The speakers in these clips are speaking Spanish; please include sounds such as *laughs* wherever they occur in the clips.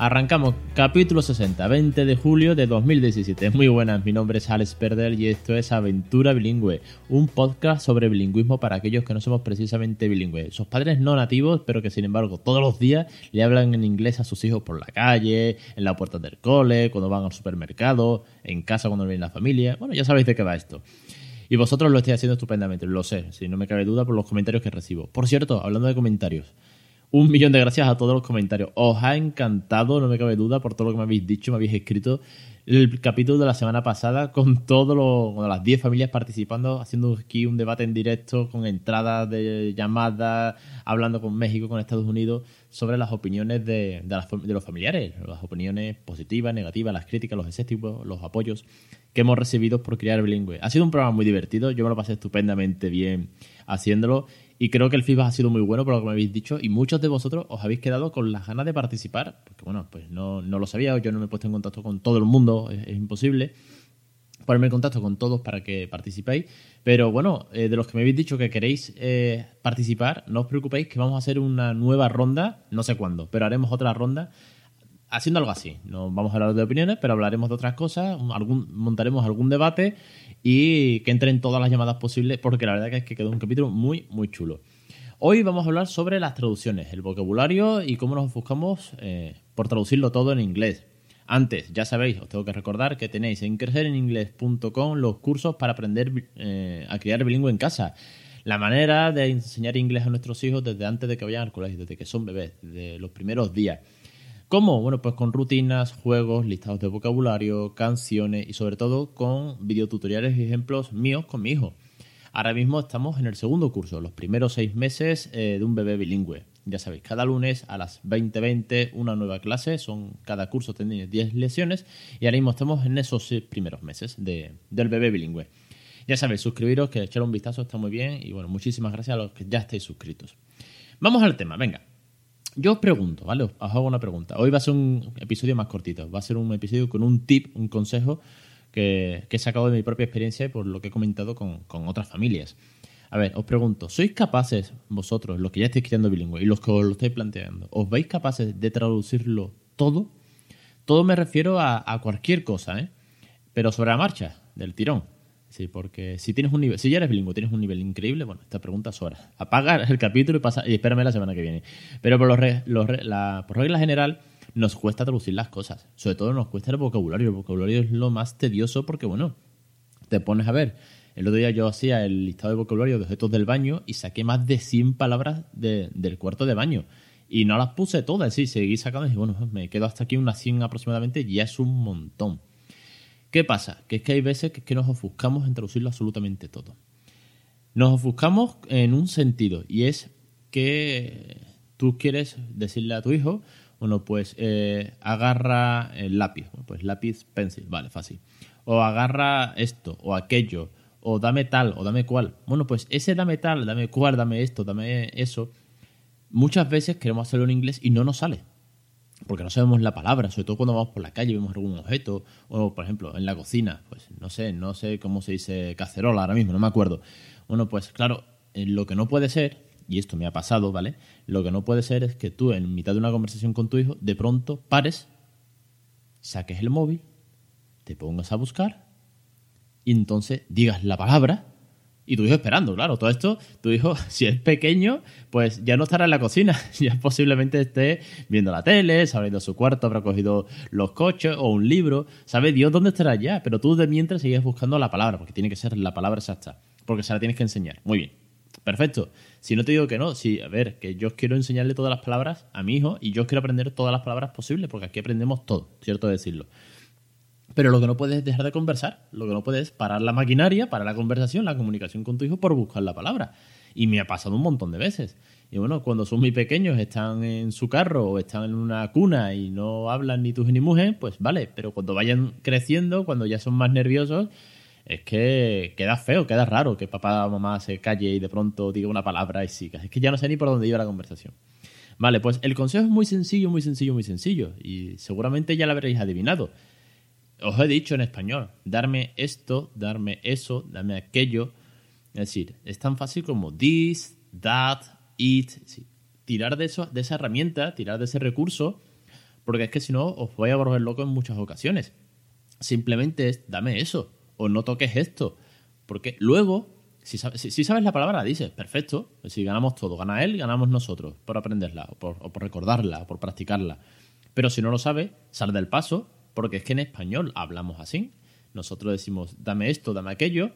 Arrancamos capítulo 60, 20 de julio de 2017. Muy buenas, mi nombre es Alex Perder y esto es Aventura Bilingüe, un podcast sobre bilingüismo para aquellos que no somos precisamente bilingües. Sus padres no nativos, pero que sin embargo todos los días le hablan en inglés a sus hijos por la calle, en la puerta del cole, cuando van al supermercado, en casa cuando viene la familia. Bueno, ya sabéis de qué va esto. Y vosotros lo estáis haciendo estupendamente, lo sé, si no me cabe duda por los comentarios que recibo. Por cierto, hablando de comentarios, un millón de gracias a todos los comentarios. Os ha encantado, no me cabe duda, por todo lo que me habéis dicho, me habéis escrito. El capítulo de la semana pasada con todas las 10 familias participando, haciendo aquí un debate en directo con entradas de llamadas, hablando con México, con Estados Unidos, sobre las opiniones de, los familiares, las opiniones positivas, negativas, las críticas, los escépticos, los apoyos que hemos recibido por crear bilingüe. Ha sido un programa muy divertido, yo me lo pasé estupendamente bien haciéndolo y creo que el feedback ha sido muy bueno por lo que me habéis dicho y muchos de vosotros os habéis quedado con las ganas de participar, porque bueno, pues no, no lo sabía, yo no me he puesto en contacto con todo el mundo, es, imposible ponerme en contacto con todos para que participéis. Pero bueno, eh, de los que me habéis dicho que queréis eh, participar, no os preocupéis que vamos a hacer una nueva ronda, no sé cuándo, pero haremos otra ronda haciendo algo así. No vamos a hablar de opiniones, pero hablaremos de otras cosas, algún, montaremos algún debate y que entren todas las llamadas posibles, porque la verdad es que quedó un capítulo muy, muy chulo. Hoy vamos a hablar sobre las traducciones, el vocabulario y cómo nos enfocamos eh, por traducirlo todo en inglés. Antes, ya sabéis, os tengo que recordar que tenéis en crecereninglés.com los cursos para aprender eh, a criar bilingüe en casa. La manera de enseñar inglés a nuestros hijos desde antes de que vayan al colegio, desde que son bebés, desde los primeros días. ¿Cómo? Bueno, pues con rutinas, juegos, listados de vocabulario, canciones y sobre todo con videotutoriales y ejemplos míos con mi hijo. Ahora mismo estamos en el segundo curso, los primeros seis meses eh, de un bebé bilingüe. Ya sabéis, cada lunes a las 20.20 una nueva clase, son cada curso tiene 10 lesiones y ahora mismo estamos en esos primeros meses de, del bebé bilingüe. Ya sabéis, suscribiros, que echar un vistazo está muy bien y bueno, muchísimas gracias a los que ya estáis suscritos. Vamos al tema, venga. Yo os pregunto, ¿vale? Os hago una pregunta. Hoy va a ser un episodio más cortito. Va a ser un episodio con un tip, un consejo que, he sacado de mi propia experiencia y por lo que he comentado con, otras familias. A ver, os pregunto, ¿sois capaces vosotros, los que ya estáis creando bilingüe y los que os lo estáis planteando, ¿os veis capaces de traducirlo todo? Todo me refiero a, a cualquier cosa, ¿eh? Pero sobre la marcha, del tirón. Sí, porque si tienes un nivel, si ya eres bilingüe, tienes un nivel increíble, bueno, esta pregunta es hora. Apaga el capítulo y pasa y espérame la semana que viene. Pero por, la, por regla general nos cuesta traducir las cosas. Sobre todo nos cuesta el vocabulario. El vocabulario es lo más tedioso porque, bueno, te pones a ver. El otro día yo hacía el listado de vocabulario de objetos del baño y saqué más de 100 palabras del cuarto de baño. Y no las puse todas, sí, seguí sacando y bueno, me quedo hasta aquí unas 100 aproximadamente y ya es un montón. ¿Qué pasa? Que es que hay veces que, nos ofuscamos en traducirlo absolutamente todo. Nos ofuscamos en un sentido y es que tú quieres decirle a tu hijo, bueno, pues eh, agarra el lápiz, pues lápiz, pencil, vale, fácil. O agarra esto o aquello, o dame tal, o dame cual. Bueno, pues ese dame tal, dame cual, dame esto, dame eso. Muchas veces queremos hacerlo en inglés y no nos sale porque no sabemos la palabra, sobre todo cuando vamos por la calle y vemos algún objeto, o por ejemplo en la cocina, pues no sé, no sé cómo se dice cacerola ahora mismo, no me acuerdo. Bueno, pues claro, eh, lo que no puede ser, y esto me ha pasado, ¿vale? Lo que no puede ser es que tú en mitad de una conversación con tu hijo, de pronto pares, saques el móvil, te pongas a buscar, y entonces digas la palabra y tu hijo esperando, claro. Todo esto, tu hijo, *laughs* si es pequeño, pues ya no estará en la cocina, *laughs* ya posiblemente esté viendo la tele, se habrá ido a su cuarto, habrá cogido los coches o un libro, sabe Dios dónde estará ya, pero tú de mientras sigues buscando la palabra, porque tiene que ser la palabra exacta, porque se la tienes que enseñar. Muy bien, perfecto. Si no te digo que no, si, a ver, que yo quiero enseñarle todas las palabras a mi hijo y yo quiero aprender todas las palabras posibles, porque aquí aprendemos todo, cierto decirlo. Pero lo que no puedes es dejar de conversar, lo que no puedes es parar la maquinaria, parar la conversación, la comunicación con tu hijo por buscar la palabra. Y me ha pasado un montón de veces. Y bueno, cuando son muy pequeños, están en su carro o están en una cuna y no hablan ni tus ni mujer, pues vale. Pero cuando vayan creciendo, cuando ya son más nerviosos, es que queda feo, queda raro que papá o mamá se calle y de pronto diga una palabra y siga. Es que ya no sé ni por dónde iba la conversación. Vale, pues el consejo es muy sencillo, muy sencillo, muy sencillo. Y seguramente ya lo habréis adivinado os he dicho en español, darme esto, darme eso, darme aquello. Es decir, es tan fácil como this, that, it. Tirar de, de esa herramienta, tirar de ese recurso, porque es que si no os voy a volver loco en muchas ocasiones. Simplemente es dame eso, o no toques esto. Porque luego, si sabes, si, sabes la palabra, dices, perfecto. Si ganamos todo, gana él, ganamos nosotros, por aprenderla, o por, o por recordarla, o por practicarla. Pero si no lo sabes, sal del paso, porque es que en español hablamos así. Nosotros decimos, dame esto, dame aquello,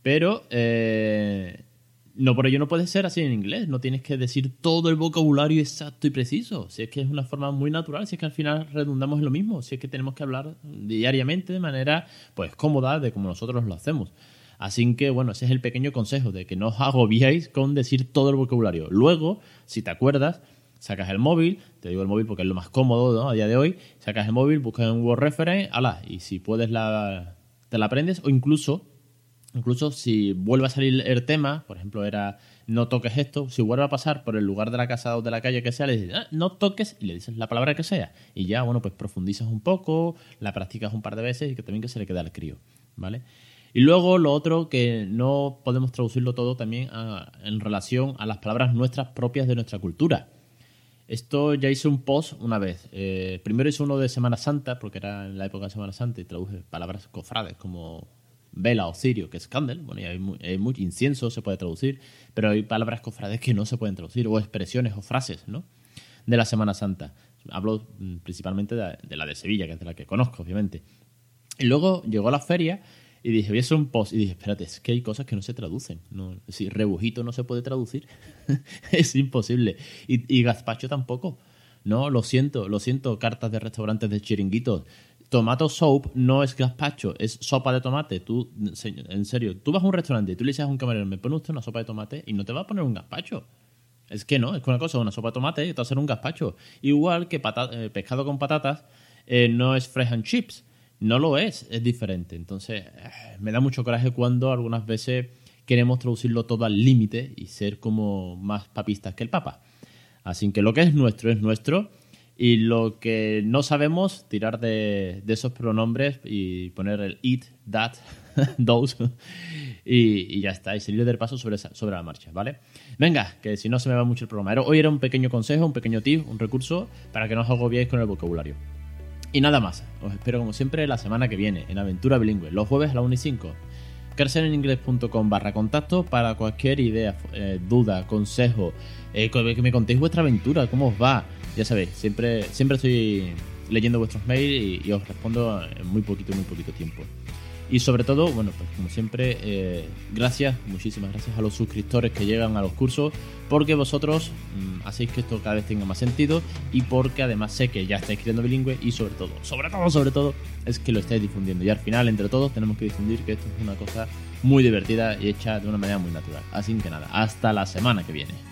pero eh, no por ello no puede ser así en inglés. No tienes que decir todo el vocabulario exacto y preciso. Si es que es una forma muy natural, si es que al final redundamos en lo mismo, si es que tenemos que hablar diariamente de manera pues cómoda, de como nosotros lo hacemos. Así que, bueno, ese es el pequeño consejo de que no os agobiéis con decir todo el vocabulario. Luego, si te acuerdas, sacas el móvil, te digo el móvil porque es lo más cómodo a día de hoy, sacas el móvil, buscas en Word Reference, ala, y si puedes la, te la aprendes, o incluso, incluso si vuelve a salir el tema, por ejemplo, era no toques esto, si vuelve a pasar por el lugar de la casa o de la calle que sea, le dices, ah, no toques, y le dices la palabra que sea, y ya, bueno, pues profundizas un poco, la practicas un par de veces y que también que se le quede al crío, ¿vale? Y luego lo otro que no podemos traducirlo todo también en relación a las palabras nuestras propias de nuestra cultura. Esto ya hice un post una vez. Eh, primero hice uno de Semana Santa, porque era en la época de Semana Santa, y traduje palabras cofrades como vela o cirio, que es candle. Bueno, y hay, muy, incienso, se puede traducir, pero hay palabras cofrades que no se pueden traducir, o expresiones o frases, ¿no? De la Semana Santa. Hablo mm, principalmente de la de Sevilla, que es de la que conozco, obviamente. Y luego llegó la feria y dije, voy a hacer un post. Y dije, espérate, es que hay cosas que no se traducen. No, si rebujito no se puede traducir. *laughs* es imposible. Y, y, gazpacho tampoco. No, lo siento, lo siento, cartas de restaurantes de chiringuitos. Tomato soup no es gazpacho, es sopa de tomate. Tú, en serio, tú vas a un restaurante y tú le dices a un camarero, me pone usted una sopa de tomate y no te va a poner un gazpacho. Es que no, es que una cosa una sopa de tomate y otra hacer un gazpacho. Igual que eh, pescado con patatas eh, no es fresh and chips no lo es, es diferente. Entonces, eh, me da mucho coraje cuando algunas veces queremos traducirlo todo al límite y ser como más papistas que el Papa. Así que lo que es nuestro es nuestro y lo que no sabemos, tirar de, esos pronombres y poner el it, that, *laughs* those y, ya está, y salir del paso sobre, sobre la marcha, ¿vale? Venga, que si no se me va mucho el programa. Hoy era un pequeño consejo, un pequeño tip, un recurso para que no os agobiéis con el vocabulario. Y nada más, os espero como siempre la semana que viene en Aventura Bilingüe, los jueves a las 1 y 5. Creceneningles.com barra contacto para cualquier idea, eh, duda, consejo, eh, que me contéis vuestra aventura, cómo os va. Ya sabéis, siempre, siempre estoy leyendo vuestros mails y os respondo en muy poquito, muy poquito tiempo. Y sobre todo, bueno, pues como siempre, eh, gracias, muchísimas gracias a los suscriptores que llegan a los cursos, porque vosotros mm, hacéis que esto cada vez tenga más sentido y porque además sé que ya estáis creando bilingüe y sobre todo, sobre todo, sobre todo, es que lo estáis difundiendo. Y al final, entre todos, tenemos que difundir que esto es una cosa muy divertida y hecha de una manera muy natural. Así que nada, hasta la semana que viene.